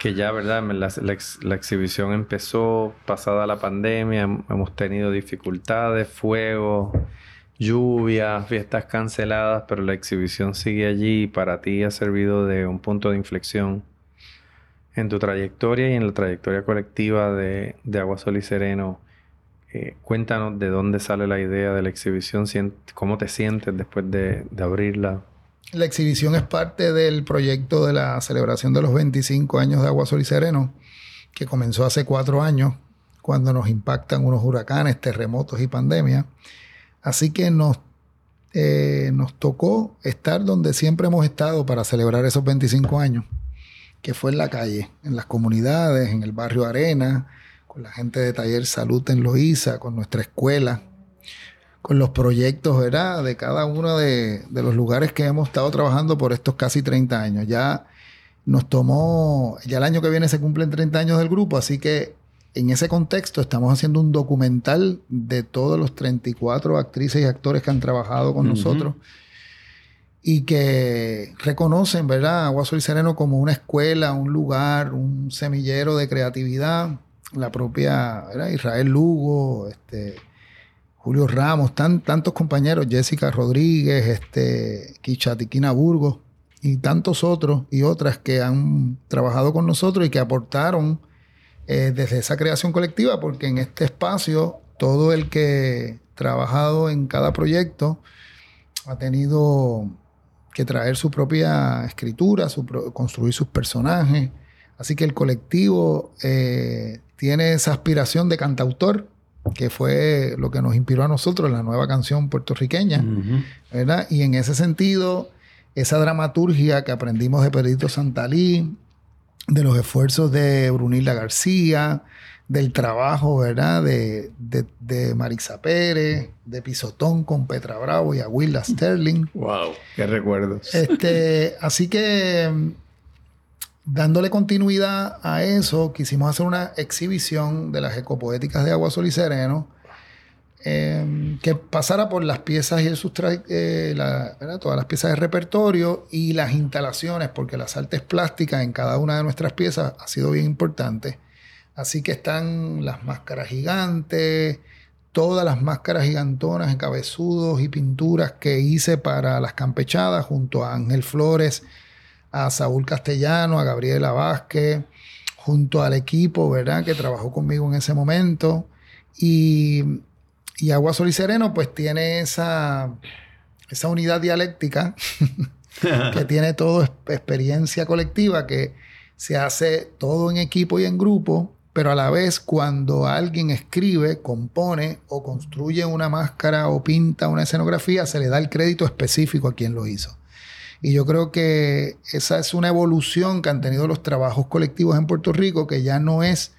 que ya, ¿verdad? La, exhibición empezó pasada la pandemia, hemos tenido dificultades, fuego, lluvia, fiestas canceladas, pero la exhibición sigue allí y para ti ha servido de un punto de inflexión en tu trayectoria y en la trayectoria colectiva de, Agua Sol y Sereno, eh, cuéntanos de dónde sale la idea de la exhibición, cómo te sientes después de, abrirla. La exhibición es parte del proyecto de la celebración de los 25 años de Agua Sol y Sereno, que comenzó hace cuatro años, cuando nos impactan unos huracanes, terremotos y pandemia. Así que nos eh, nos tocó estar donde siempre hemos estado para celebrar esos 25 años, que fue en la calle, en las comunidades, en el barrio Arena, con la gente de Taller Salud en Loíza, con nuestra escuela, con los proyectos, ¿verdad? De cada uno de, de, los lugares que hemos estado trabajando por estos casi 30 años. Ya nos tomó, ya el año que viene se cumplen 30 años del grupo, así que en ese contexto estamos haciendo un documental de todos los 34 actrices y actores que han trabajado con nosotros y que reconocen, ¿verdad? Agua Sol y Sereno como una escuela, un lugar, un semillero de creatividad. La propia Israel Lugo, este, Julio Ramos, tan, tantos compañeros, Jessica Rodríguez, este, Kichatiquina Burgos y tantos otros y otras que han trabajado con nosotros y que aportaron eh, desde esa creación colectiva, porque en este espacio todo el que ha trabajado en cada proyecto ha tenido que traer su propia escritura, construir sus personajes. Así que el colectivo eh, tiene esa aspiración de cantautor, que fue lo que nos inspiró a nosotros, la nueva canción puertorriqueña, ¿verdad? Y en ese sentido, esa dramaturgia que aprendimos de Pedrito Santalí, de los esfuerzos de Brunilda García, del trabajo, ¿verdad? De, de, Marisa Pérez, de Pisotón con Petra Bravo y Aguila Sterling. ¡Wow! ¡Qué recuerdos! Este, *laughs* así que, dándole continuidad a eso, quisimos hacer una exhibición de las ecopoéticas de Agua Sol y Sereno Em, que pasara por las piezas y el sustrato, eh, todas las piezas de repertorio y las instalaciones, porque las artes plásticas en cada una de nuestras piezas ha sido bien importante. Así que están las máscaras gigantes, todas las máscaras gigantonas, cabezudos y pinturas que hice para las campechadas junto a Ángel Flores, a Saúl Castellano, a Gabriela Vázquez, junto al equipo, ¿verdad? Que trabajó conmigo en ese momento. Y y Agua, Sol y Sereno, pues tiene esa, esa unidad dialéctica *laughs* que tiene todo experiencia colectiva, que se hace todo en equipo y en grupo, pero a la vez cuando alguien escribe, compone o construye una máscara o pinta una escenografía, se le da el crédito específico a quien lo hizo. Y yo creo que esa es una evolución que han tenido los trabajos colectivos en Puerto Rico, que ya no es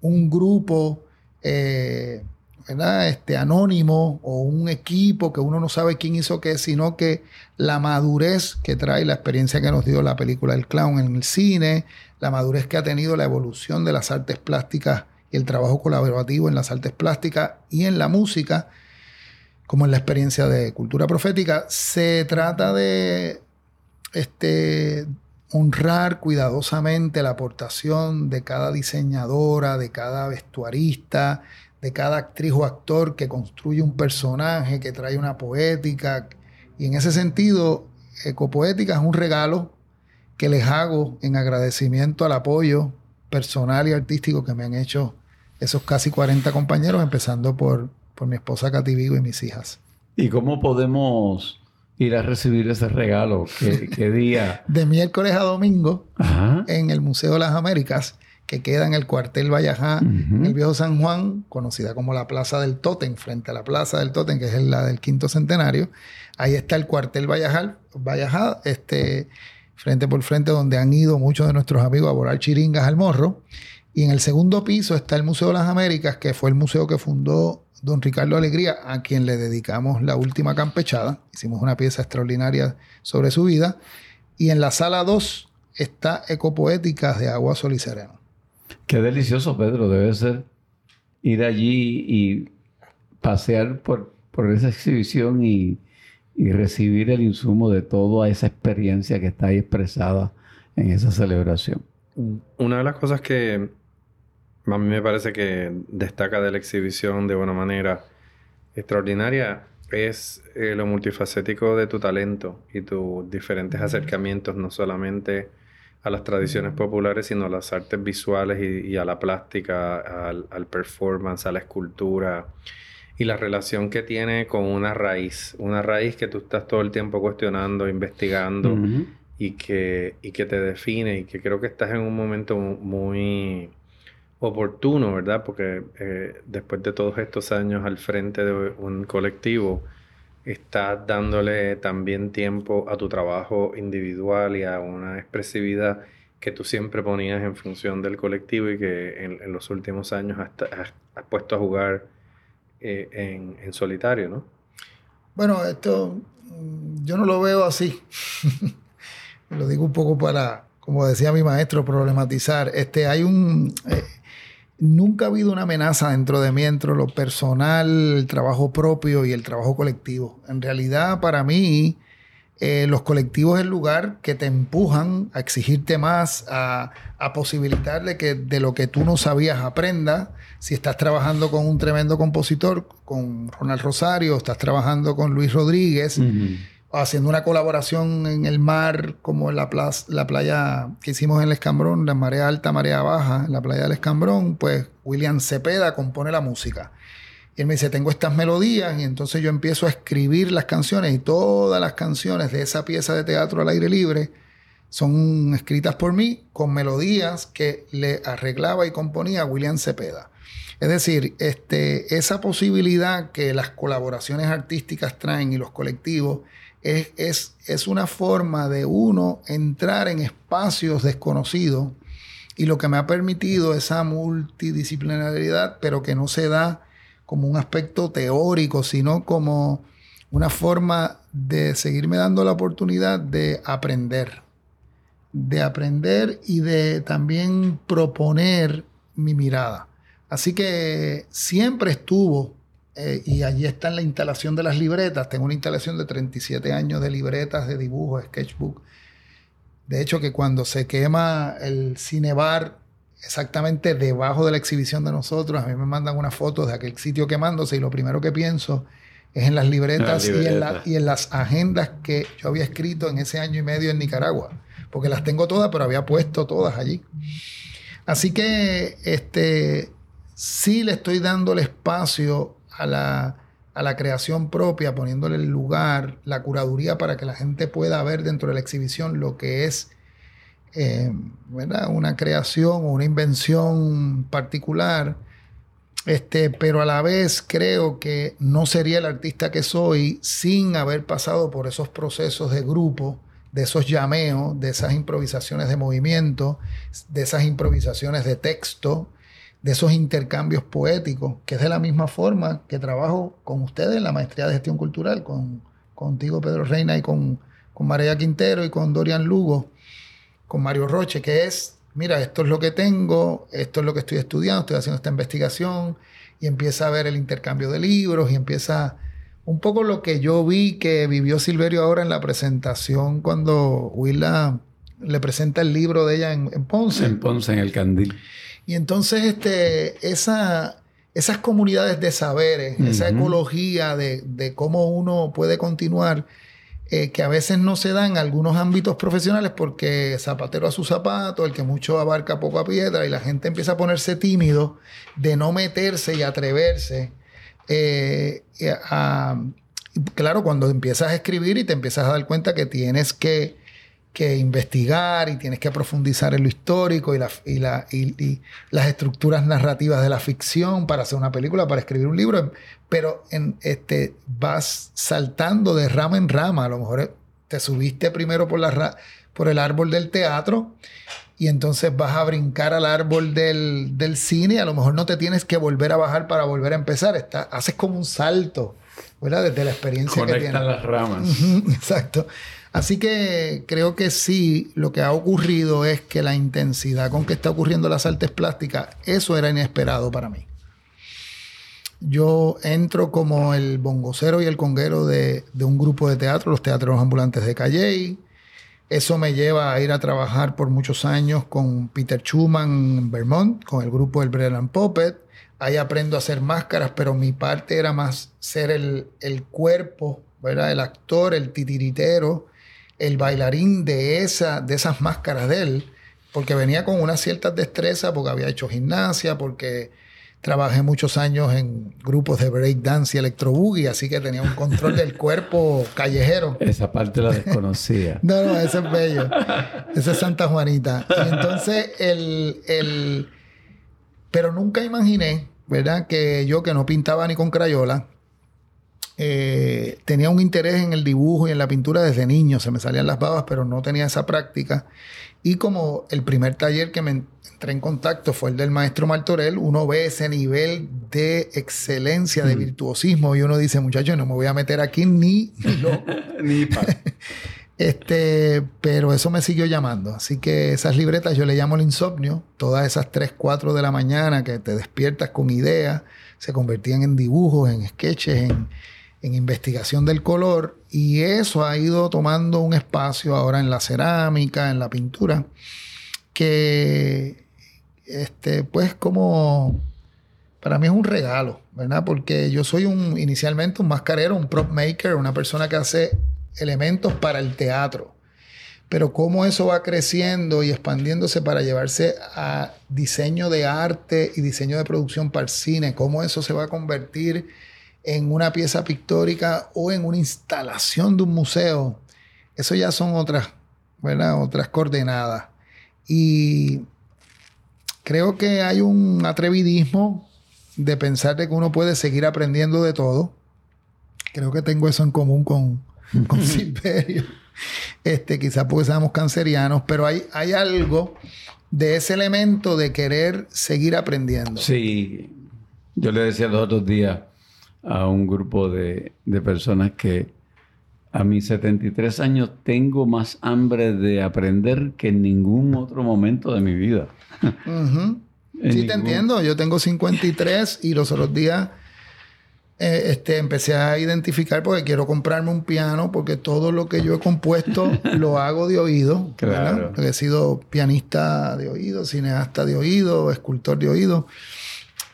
un grupo eh, este, anónimo o un equipo que uno no sabe quién hizo qué, sino que la madurez que trae la experiencia que nos dio la película El Clown en el cine, la madurez que ha tenido la evolución de las artes plásticas y el trabajo colaborativo en las artes plásticas y en la música, como en la experiencia de cultura profética, se trata de este, honrar cuidadosamente la aportación de cada diseñadora, de cada vestuarista, de cada actriz o actor que construye un personaje, que trae una poética. Y en ese sentido, Ecopoética es un regalo que les hago en agradecimiento al apoyo personal y artístico que me han hecho esos casi 40 compañeros, empezando por, por mi esposa Katy Vigo y mis hijas. ¿Y cómo podemos ir a recibir ese regalo? ¿Qué, *laughs* día? de miércoles a domingo en el Museo de las Américas que queda en el cuartel Vallajá, en el viejo San Juan, conocida como la Plaza del Totem, frente a la Plaza del Totem, que es la del quinto centenario. Ahí está el cuartel Vallajá, Vallajá este, frente por frente, donde han ido muchos de nuestros amigos a volar chiringas al morro. Y en el segundo piso está el Museo de las Américas, que fue el museo que fundó don Ricardo Alegría, a quien le dedicamos la última campechada. Hicimos una pieza extraordinaria sobre su vida. Y en la sala 2 está Ecopoéticas de Agua, Sol y Sereno. Qué delicioso, Pedro, debe ser ir allí y pasear por, esa exhibición y, recibir el insumo de toda esa experiencia que está ahí expresada en esa celebración. Una de las cosas que a mí me parece que destaca de la exhibición de una manera extraordinaria es eh, lo multifacético de tu talento y tus diferentes acercamientos, no solamente a las tradiciones populares, sino a las artes visuales y, a la plástica, al, performance, a la escultura y la relación que tiene con una raíz, una raíz que tú estás todo el tiempo cuestionando, investigando y, que, y que te define y que creo que estás en un momento muy oportuno, ¿verdad? Porque eh, después de todos estos años al frente de un colectivo, estás dándole también tiempo a tu trabajo individual y a una expresividad que tú siempre ponías en función del colectivo y que en, los últimos años has, puesto a jugar eh, en, solitario, ¿no? Bueno, esto mm, yo no lo veo así. *laughs* lo digo un poco para, como decía mi maestro, problematizar. Este, hay un... Eh, nunca ha habido una amenaza dentro de mí entre lo personal, el trabajo propio y el trabajo colectivo. En realidad, para mí, eh, los colectivos es el lugar que te empujan a exigirte más, a, a posibilitarle que de lo que tú no sabías aprenda. Si estás trabajando con un tremendo compositor, con Ronald Rosario, estás trabajando con Luis Rodríguez haciendo una colaboración en el mar, como en la, la playa que hicimos en el Escambrón, la marea alta, marea baja, en la playa del Escambrón, pues William Cepeda compone la música. Y él me dice, tengo estas melodías, y entonces yo empiezo a escribir las canciones, y todas las canciones de esa pieza de teatro al aire libre son escritas por mí con melodías que le arreglaba y componía William Cepeda. Es decir, este, esa posibilidad que las colaboraciones artísticas traen y los colectivos es, es, una forma de uno entrar en espacios desconocidos y lo que me ha permitido esa multidisciplinariedad, pero que no se da como un aspecto teórico, sino como una forma de seguirme dando la oportunidad de aprender, de aprender y de también proponer mi mirada. Así que siempre estuvo eh, y allí está la instalación de las libretas. Tengo una instalación de 37 años de libretas, de dibujo, sketchbook. De hecho, que cuando se quema el cinebar exactamente debajo de la exhibición de nosotros, a mí me mandan una foto de aquel sitio quemándose y lo primero que pienso es en las libretas, Y, en y, en las agendas que yo había escrito en ese año y medio en Nicaragua, porque las tengo todas, pero había puesto todas allí. Así que este, sí le estoy dando el espacio a la, a la creación propia, poniéndole el lugar, la curaduría para que la gente pueda ver dentro de la exhibición lo que es eh, una creación o una invención particular. Este, pero a la vez creo que no sería el artista que soy sin haber pasado por esos procesos de grupo, de esos llameos, de esas improvisaciones de movimiento, de esas improvisaciones de texto, de esos intercambios poéticos, que es de la misma forma que trabajo con ustedes en la maestría de gestión cultural, con, contigo Pedro Reina y con, con María Quintero y con Dorian Lugo, con Mario Roche, que es, mira, esto es lo que tengo, esto es lo que estoy estudiando, estoy haciendo esta investigación, y empieza a ver el intercambio de libros y empieza un poco lo que yo vi que vivió Silverio ahora en la presentación cuando Willa le presenta el libro de ella en, en Ponce. En Ponce, en el Candil. Y entonces este, esa, esas comunidades de saberes, esa ecología de, cómo uno puede continuar, eh, que a veces no se dan en algunos ámbitos profesionales porque zapatero a su zapato, el que mucho abarca poco a piedra, y la gente empieza a ponerse tímido de no meterse y atreverse eh, claro, cuando empiezas a escribir y te empiezas a dar cuenta que tienes que que investigar y tienes que profundizar en lo histórico y, la, y, la, y, las estructuras narrativas de la ficción para hacer una película, para escribir un libro, pero en, este, vas saltando de rama en rama. A lo mejor te subiste primero por, la, por el árbol del teatro y entonces vas a brincar al árbol del, del cine y a lo mejor no te tienes que volver a bajar para volver a empezar. Está, haces como un salto, ¿verdad? Desde la experiencia que tienes. las ramas. *laughs* Exacto. Así que creo que sí, lo que ha ocurrido es que la intensidad con que está ocurriendo las artes plásticas, eso era inesperado para mí. Yo entro como el bongocero y el conguero de, un grupo de teatro, los teatros ambulantes de Calley. Eso me lleva a ir a trabajar por muchos años con Peter Schumann en Vermont, con el grupo del Breland Puppet. Ahí aprendo a hacer máscaras, pero mi parte era más ser el, el cuerpo, ¿verdad? el actor, el titiritero, el bailarín de, esa, de esas máscaras de él. porque venía con unas ciertas destrezas, porque había hecho gimnasia, porque trabajé muchos años en grupos de breakdance y electroboogie, así que tenía un control del cuerpo callejero. Esa parte la desconocía. *laughs* no, no, ese es bello. Esa es Santa Juanita. Y entonces, el, el... Pero nunca imaginé, ¿verdad? Que yo que no pintaba ni con crayola, eh, tenía un interés en el dibujo y en la pintura desde niño. Se me salían las babas, pero no tenía esa práctica. Y como el primer taller que me entré en contacto fue el del maestro Martorell, uno ve ese nivel de excelencia, de mm. virtuosismo, y uno dice, muchachos, no me voy a meter aquí ni, ni loco. *laughs* ni *laughs* Este, pero eso me siguió llamando. Así que esas libretas yo le llamo el insomnio. Todas esas 3, 4 de la mañana que te despiertas con ideas, se convertían en dibujos, en sketches, en, en investigación del color y eso ha ido tomando un espacio ahora en la cerámica, en la pintura, que este, pues como para mí es un regalo, ¿verdad? Porque yo soy un inicialmente un mascarero, un prop maker, una persona que hace elementos para el teatro. Pero cómo eso va creciendo y expandiéndose para llevarse a diseño de arte y diseño de producción para el cine, cómo eso se va a convertir en una pieza pictórica o en una instalación de un museo, eso ya son otras, ¿verdad? otras coordenadas. Y creo que hay un atrevidismo de pensar de que uno puede seguir aprendiendo de todo. Creo que tengo eso en común con, *laughs* con Silverio. Este, quizás porque seamos cancerianos, pero hay, hay algo de ese elemento de querer seguir aprendiendo. Sí, yo le decía los otros días, a un grupo de, personas que a mis 73 años tengo más hambre de aprender que en ningún otro momento de mi vida. *laughs* sí, te entiendo. Yo tengo 53 y los otros días eh, este, empecé a identificar porque quiero comprarme un piano porque todo lo que yo he compuesto *laughs* lo hago de oído. Claro. he sido pianista de oído, cineasta de oído, escultor de oído.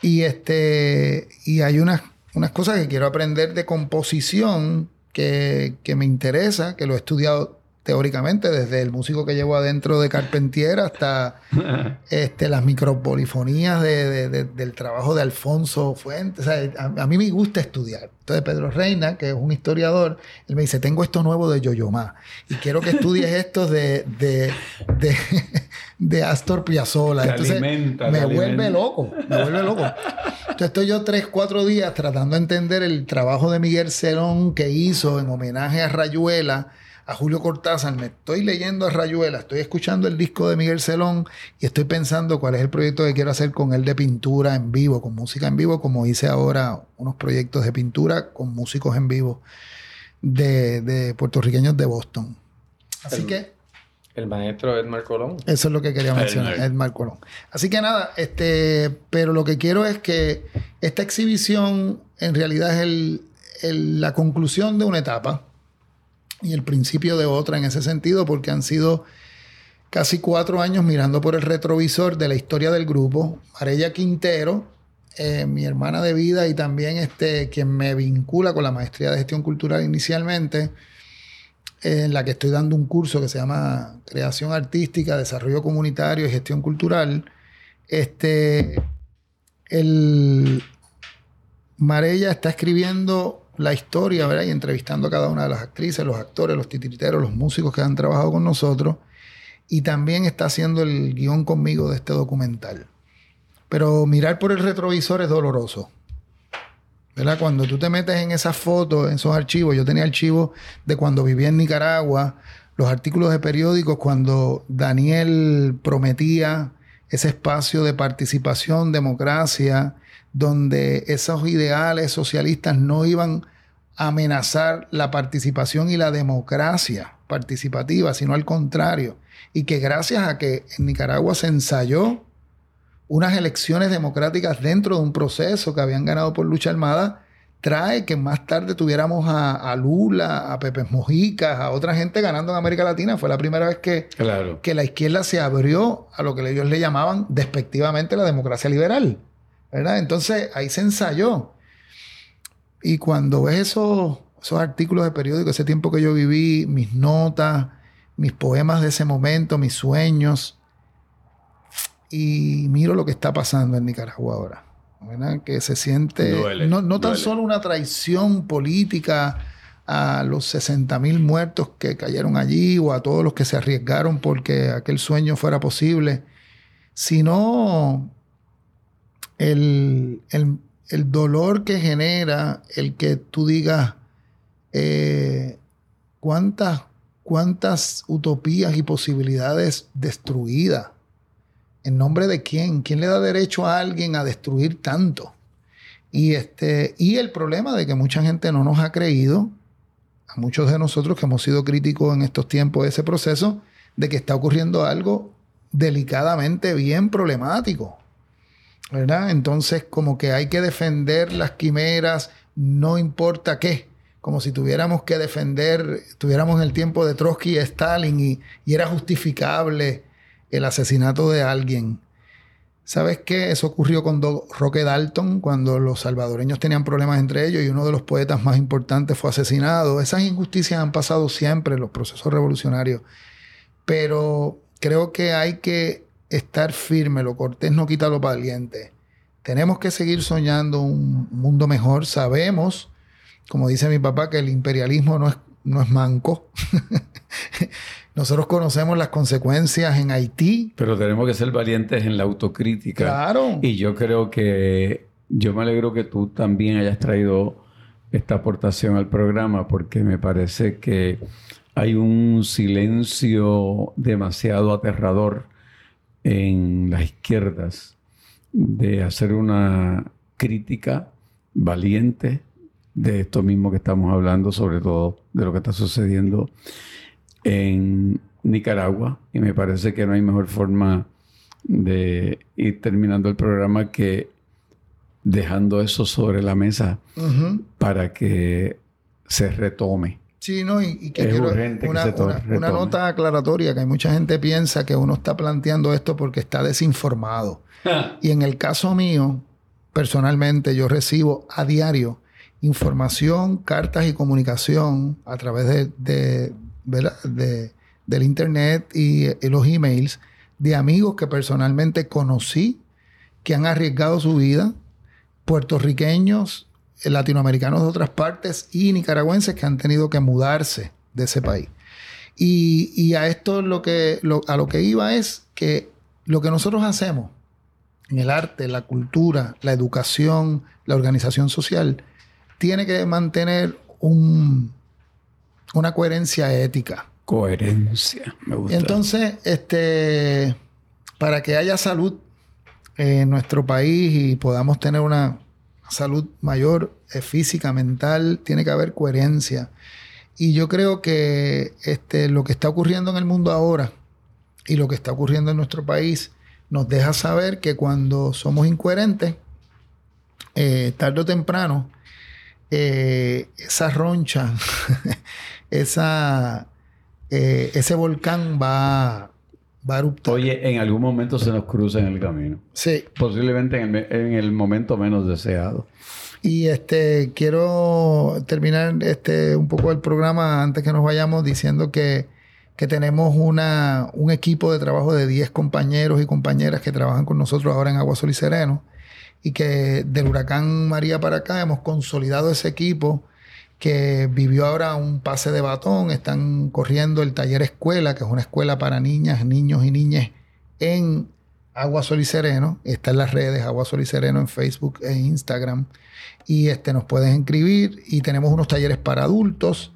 Y, este, y hay unas unas cosas que quiero aprender de composición que, que, me interesa, que lo he estudiado teóricamente, desde el músico que llevo adentro de Carpentier hasta *laughs* este, las micropolifonías de, del trabajo de Alfonso Fuentes. a, mí me gusta estudiar. Entonces Pedro Reina, que es un historiador, él me dice, tengo esto nuevo de Yoyomá y quiero que estudies *laughs* esto de, de, Astor Piazzolla. Entonces me vuelve loco, me vuelve loco. Entonces estoy yo tres, cuatro días tratando de entender el trabajo de Miguel Celón que hizo en homenaje a Rayuela a Julio Cortázar, me estoy leyendo a Rayuela, estoy escuchando el disco de Miguel Celón y estoy pensando cuál es el proyecto que quiero hacer con él de pintura en vivo, con música en vivo, como hice ahora unos proyectos de pintura con músicos en vivo de, puertorriqueños de Boston. Así que... El maestro Edmar Colón. Eso es lo que quería mencionar, Edmar Colón. Así que nada, este, pero lo que quiero es que esta exhibición en realidad es la conclusión de una etapa y el principio de otra en ese sentido, porque han sido casi cuatro años mirando por el retrovisor de la historia del grupo. Arella Quintero, eh, mi hermana de vida y también este, quien me vincula con la maestría de gestión cultural inicialmente, en la que estoy dando un curso que se llama Creación Artística, Desarrollo Comunitario y Gestión Cultural. Este, el Marella está escribiendo la historia. Y entrevistando a cada una de las actrices, los actores, los titiriteros, los músicos que han trabajado con nosotros. Y también está haciendo el guion conmigo de este documental. Pero mirar por el retrovisor es doloroso. Cuando tú te metes en esas fotos, en esos archivos, yo tenía archivos de cuando vivía en Nicaragua, los artículos de periódicos, cuando Daniel prometía ese espacio de participación, democracia, donde esos ideales socialistas no iban a amenazar la participación y la democracia participativa, sino al contrario. Y que gracias a que en Nicaragua se ensayó unas elecciones democráticas dentro de un proceso que habían ganado por lucha armada, trae que más tarde tuviéramos a, Lula, a Pepe Mojica, a otra gente ganando en América Latina. Fue la primera vez que, que la izquierda se abrió a lo que ellos le llamaban despectivamente la democracia liberal. Entonces ahí se ensayó. Y cuando ves esos, esos artículos de periódico, ese tiempo que yo viví, mis notas, mis poemas de ese momento, mis sueños, y miro lo que está pasando en Nicaragua ahora. ¿verdad? Que se siente Duele, no, no tan duele. solo una traición política a los 60 mil muertos que cayeron allí o a todos los que se arriesgaron porque aquel sueño fuera posible, sino el, el- el dolor que genera el que tú digas eh, cuántas, cuántas utopías y posibilidades destruidas. ¿En nombre de quién? ¿Quién le da derecho a alguien a destruir tanto? Y, este, y el problema de que mucha gente no nos ha creído, a muchos de nosotros que hemos sido críticos en estos tiempos de ese proceso, de que está ocurriendo algo delicadamente bien problemático. ¿Verdad? Entonces, como que hay que defender las quimeras, no importa qué. Como si tuviéramos que defender, estuviéramos en el tiempo de Trotsky y Stalin y era justificable el asesinato de alguien. ¿Sabes qué? Eso ocurrió con Do- Roque Dalton cuando los salvadoreños tenían problemas entre ellos y uno de los poetas más importantes fue asesinado. Esas injusticias han pasado siempre en los procesos revolucionarios. Pero creo que hay que estar firme. Lo cortés no quita lo valiente. Tenemos que seguir soñando un mundo mejor. Sabemos, como dice mi papá, que el imperialismo no es, no es manco. *laughs* Nosotros conocemos las consecuencias en Haití. Pero tenemos que ser valientes en la autocrítica. Claro. Y yo creo que yo me alegro que tú también hayas traído esta aportación al programa porque me parece que hay un silencio demasiado aterrador en las izquierdas de hacer una crítica valiente de esto mismo que estamos hablando, sobre todo de lo que está sucediendo en Nicaragua. Y me parece que no hay mejor forma de ir terminando el programa que dejando eso sobre la mesa para que se retome. Sí, no, y, y que Es quiero urgente que una, una- una nota aclaratoria, que hay mucha gente piensa que uno está planteando esto porque está desinformado. Y en el caso mío, personalmente, yo recibo a diario información, cartas y comunicación a través de, de- de- del internet y, los emails de amigos que personalmente conocí, que han arriesgado su vida, puertorriqueños, eh, latinoamericanos de otras partes y nicaragüenses que han tenido que mudarse de ese país. Y, a esto lo que, a lo que iba es que lo que nosotros hacemos en el arte, la cultura, la educación, la organización social, tiene que mantener un- una coherencia ética. Coherencia. Me gusta. Entonces, este, para que haya salud en nuestro país y podamos tener una salud mayor, eh, física, mental, tiene que haber coherencia. Y yo creo que este, lo que está ocurriendo en el mundo ahora y lo que está ocurriendo en nuestro país nos deja saber que cuando somos incoherentes, eh, tarde o temprano, eh, esa roncha, *laughs* esa, eh, ese volcán va, va a eruptar. Oye, en algún momento se nos cruza en el camino. Sí. Posiblemente en el, en el momento menos deseado. Y este quiero terminar este un poco el programa antes que nos vayamos diciendo que, que tenemos una, un equipo de trabajo de 10 compañeros y compañeras que trabajan con nosotros ahora en Agua Sol y Sereno y que del huracán María para acá hemos consolidado ese equipo que vivió ahora un pase de batón, están corriendo el taller escuela, que es una escuela para niñas, niños y niñas en Agua Sol y Sereno, está en las redes Agua Sol y Sereno en Facebook e Instagram. Y este nos puedes inscribir y tenemos unos talleres para adultos.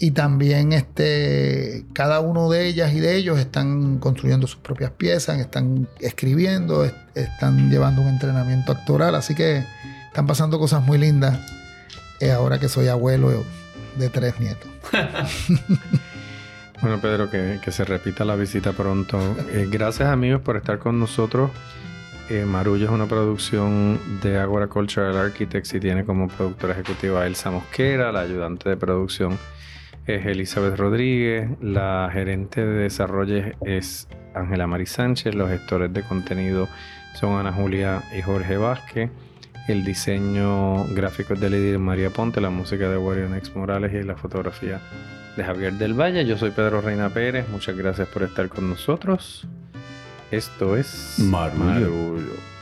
Y también este cada uno de ellas y de ellos están construyendo sus propias piezas, están escribiendo, est- están llevando un entrenamiento actoral, así que están pasando cosas muy lindas eh, ahora que soy abuelo de tres nietos. *laughs* Bueno, Pedro, que, que se repita la visita pronto. Eh, gracias, amigos, por estar con nosotros. Eh, Marullo es una producción de Agora Cultural Architects y tiene como productora ejecutiva a Elsa Mosquera. La ayudante de producción es Elizabeth Rodríguez. La gerente de desarrollo es Ángela Mari Sánchez. Los gestores de contenido son Ana Julia y Jorge Vázquez. El diseño gráfico es de Lidia María Ponte, la música de Wario Nex Morales y la fotografía de Javier del Valle. Yo soy Pedro Reina Pérez. Muchas gracias por estar con nosotros Esto es Marullo. Marullo.